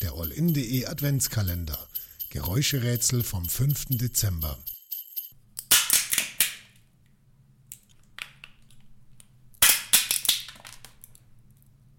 Der All-In.de Adventskalender. Geräuscherätsel vom 5. Dezember.